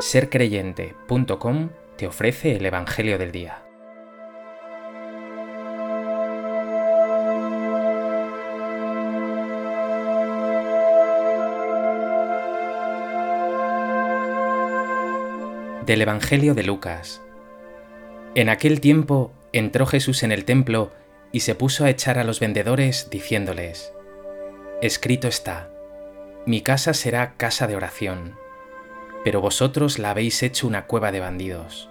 sercreyente.com te ofrece el Evangelio del Día. Del Evangelio de Lucas. En aquel tiempo entró Jesús en el templo y se puso a echar a los vendedores diciéndoles, Escrito está, mi casa será casa de oración, pero vosotros la habéis hecho una cueva de bandidos.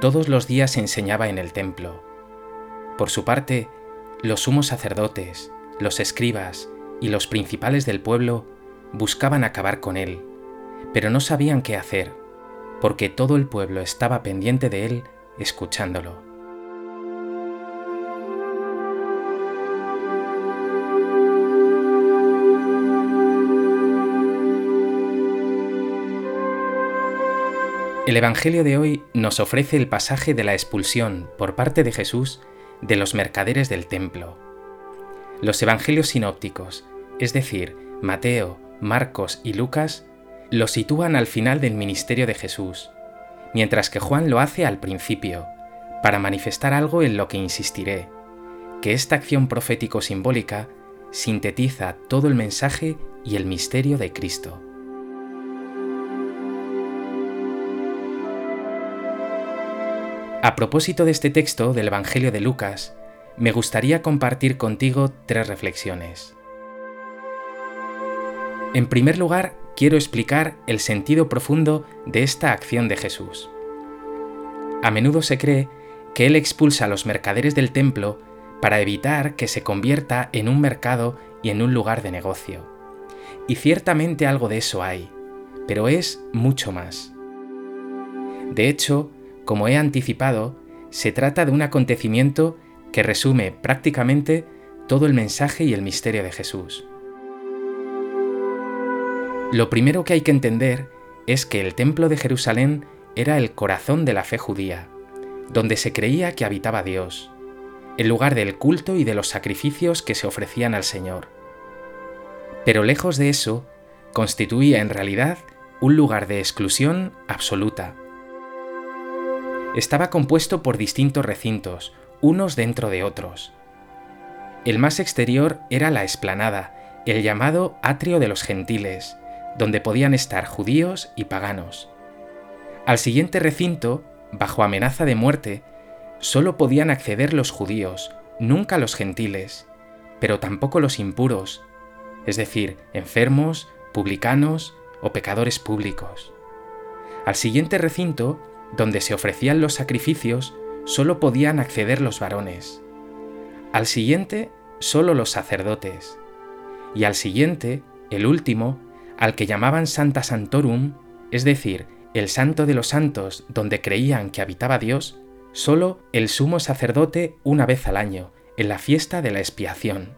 Todos los días enseñaba en el templo. Por su parte, los sumos sacerdotes, los escribas y los principales del pueblo buscaban acabar con él, pero no sabían qué hacer, porque todo el pueblo estaba pendiente de él escuchándolo. El Evangelio de hoy nos ofrece el pasaje de la expulsión por parte de Jesús de los mercaderes del templo. Los Evangelios sinópticos, es decir, Mateo, Marcos y Lucas, lo sitúan al final del ministerio de Jesús, mientras que Juan lo hace al principio, para manifestar algo en lo que insistiré, que esta acción profético-simbólica sintetiza todo el mensaje y el misterio de Cristo. A propósito de este texto del Evangelio de Lucas, me gustaría compartir contigo tres reflexiones. En primer lugar, quiero explicar el sentido profundo de esta acción de Jesús. A menudo se cree que Él expulsa a los mercaderes del templo para evitar que se convierta en un mercado y en un lugar de negocio. Y ciertamente algo de eso hay, pero es mucho más. De hecho, como he anticipado, se trata de un acontecimiento que resume prácticamente todo el mensaje y el misterio de Jesús. Lo primero que hay que entender es que el templo de Jerusalén era el corazón de la fe judía, donde se creía que habitaba Dios, el lugar del culto y de los sacrificios que se ofrecían al Señor. Pero lejos de eso, constituía en realidad un lugar de exclusión absoluta, estaba compuesto por distintos recintos, unos dentro de otros. El más exterior era la explanada, el llamado atrio de los gentiles, donde podían estar judíos y paganos. Al siguiente recinto, bajo amenaza de muerte, solo podían acceder los judíos, nunca los gentiles, pero tampoco los impuros, es decir, enfermos, publicanos o pecadores públicos. Al siguiente recinto donde se ofrecían los sacrificios, solo podían acceder los varones. Al siguiente, solo los sacerdotes. Y al siguiente, el último, al que llamaban Santa Santorum, es decir, el santo de los santos donde creían que habitaba Dios, solo el sumo sacerdote una vez al año, en la fiesta de la expiación.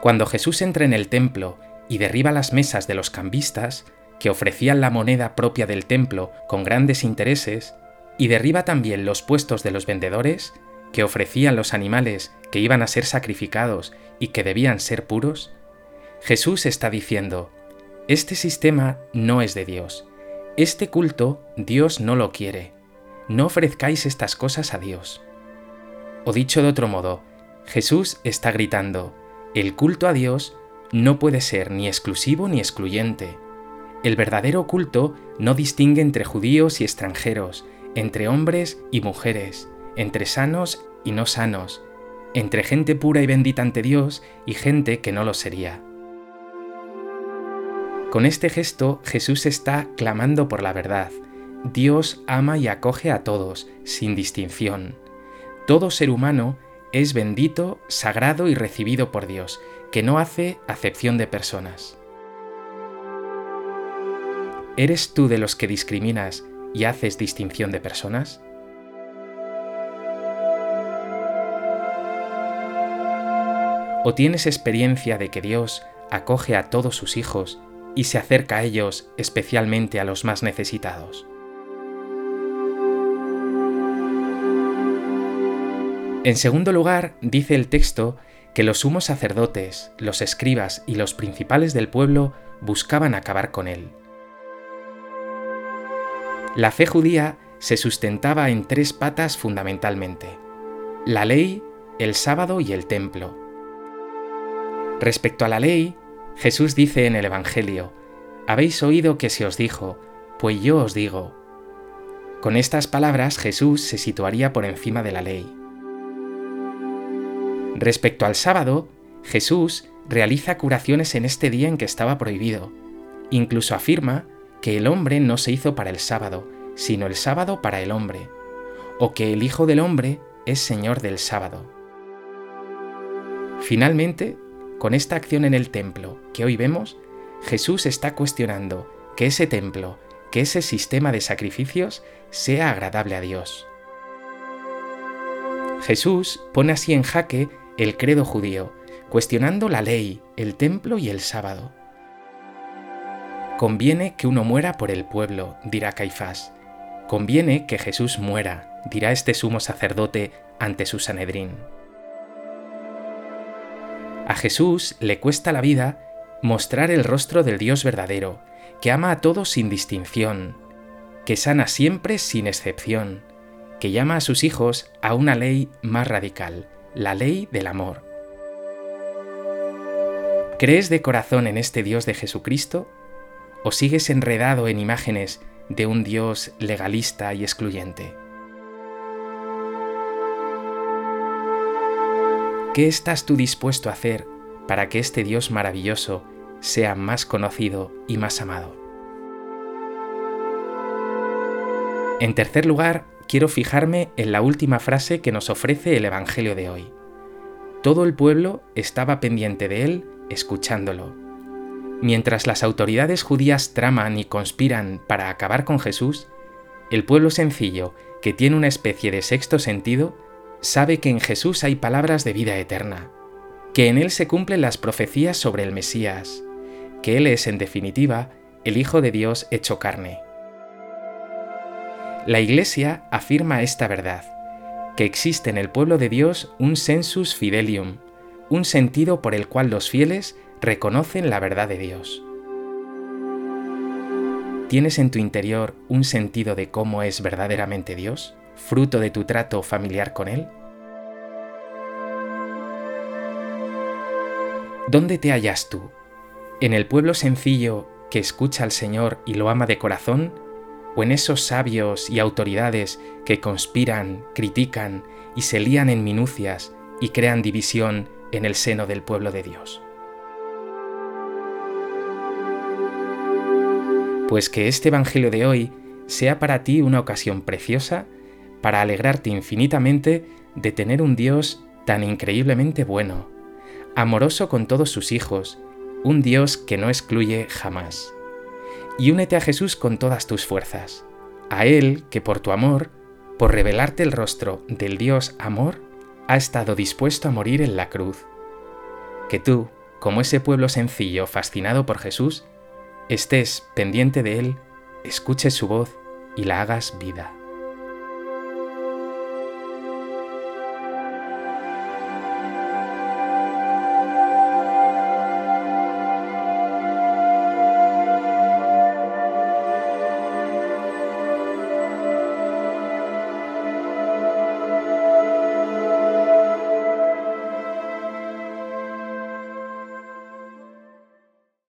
Cuando Jesús entra en el templo y derriba las mesas de los cambistas, que ofrecían la moneda propia del templo con grandes intereses, y derriba también los puestos de los vendedores, que ofrecían los animales que iban a ser sacrificados y que debían ser puros, Jesús está diciendo, este sistema no es de Dios, este culto Dios no lo quiere, no ofrezcáis estas cosas a Dios. O dicho de otro modo, Jesús está gritando, el culto a Dios no puede ser ni exclusivo ni excluyente, el verdadero culto no distingue entre judíos y extranjeros, entre hombres y mujeres, entre sanos y no sanos, entre gente pura y bendita ante Dios y gente que no lo sería. Con este gesto Jesús está clamando por la verdad. Dios ama y acoge a todos, sin distinción. Todo ser humano es bendito, sagrado y recibido por Dios, que no hace acepción de personas. ¿Eres tú de los que discriminas y haces distinción de personas? ¿O tienes experiencia de que Dios acoge a todos sus hijos y se acerca a ellos especialmente a los más necesitados? En segundo lugar, dice el texto que los sumos sacerdotes, los escribas y los principales del pueblo buscaban acabar con él. La fe judía se sustentaba en tres patas fundamentalmente. La ley, el sábado y el templo. Respecto a la ley, Jesús dice en el Evangelio, Habéis oído que se os dijo, pues yo os digo. Con estas palabras Jesús se situaría por encima de la ley. Respecto al sábado, Jesús realiza curaciones en este día en que estaba prohibido. Incluso afirma que el hombre no se hizo para el sábado, sino el sábado para el hombre, o que el Hijo del Hombre es Señor del sábado. Finalmente, con esta acción en el templo que hoy vemos, Jesús está cuestionando que ese templo, que ese sistema de sacrificios sea agradable a Dios. Jesús pone así en jaque el credo judío, cuestionando la ley, el templo y el sábado. Conviene que uno muera por el pueblo, dirá Caifás. Conviene que Jesús muera, dirá este sumo sacerdote ante su Sanedrín. A Jesús le cuesta la vida mostrar el rostro del Dios verdadero, que ama a todos sin distinción, que sana siempre sin excepción, que llama a sus hijos a una ley más radical, la ley del amor. ¿Crees de corazón en este Dios de Jesucristo? ¿O sigues enredado en imágenes de un Dios legalista y excluyente? ¿Qué estás tú dispuesto a hacer para que este Dios maravilloso sea más conocido y más amado. En tercer lugar, quiero fijarme en la última frase que nos ofrece el Evangelio de hoy. Todo el pueblo estaba pendiente de él, escuchándolo. Mientras las autoridades judías traman y conspiran para acabar con Jesús, el pueblo sencillo, que tiene una especie de sexto sentido, sabe que en Jesús hay palabras de vida eterna, que en Él se cumplen las profecías sobre el Mesías, que Él es, en definitiva, el Hijo de Dios hecho carne. La Iglesia afirma esta verdad, que existe en el pueblo de Dios un sensus fidelium, un sentido por el cual los fieles reconocen la verdad de Dios. ¿Tienes en tu interior un sentido de cómo es verdaderamente Dios, fruto de tu trato familiar con Él? ¿Dónde te hallas tú? ¿En el pueblo sencillo que escucha al Señor y lo ama de corazón? ¿O en esos sabios y autoridades que conspiran, critican y se lían en minucias y crean división en el seno del pueblo de Dios? Pues que este Evangelio de hoy sea para ti una ocasión preciosa para alegrarte infinitamente de tener un Dios tan increíblemente bueno amoroso con todos sus hijos, un Dios que no excluye jamás. Y únete a Jesús con todas tus fuerzas, a Él que por tu amor, por revelarte el rostro del Dios amor, ha estado dispuesto a morir en la cruz. Que tú, como ese pueblo sencillo fascinado por Jesús, estés pendiente de Él, escuches su voz y la hagas vida.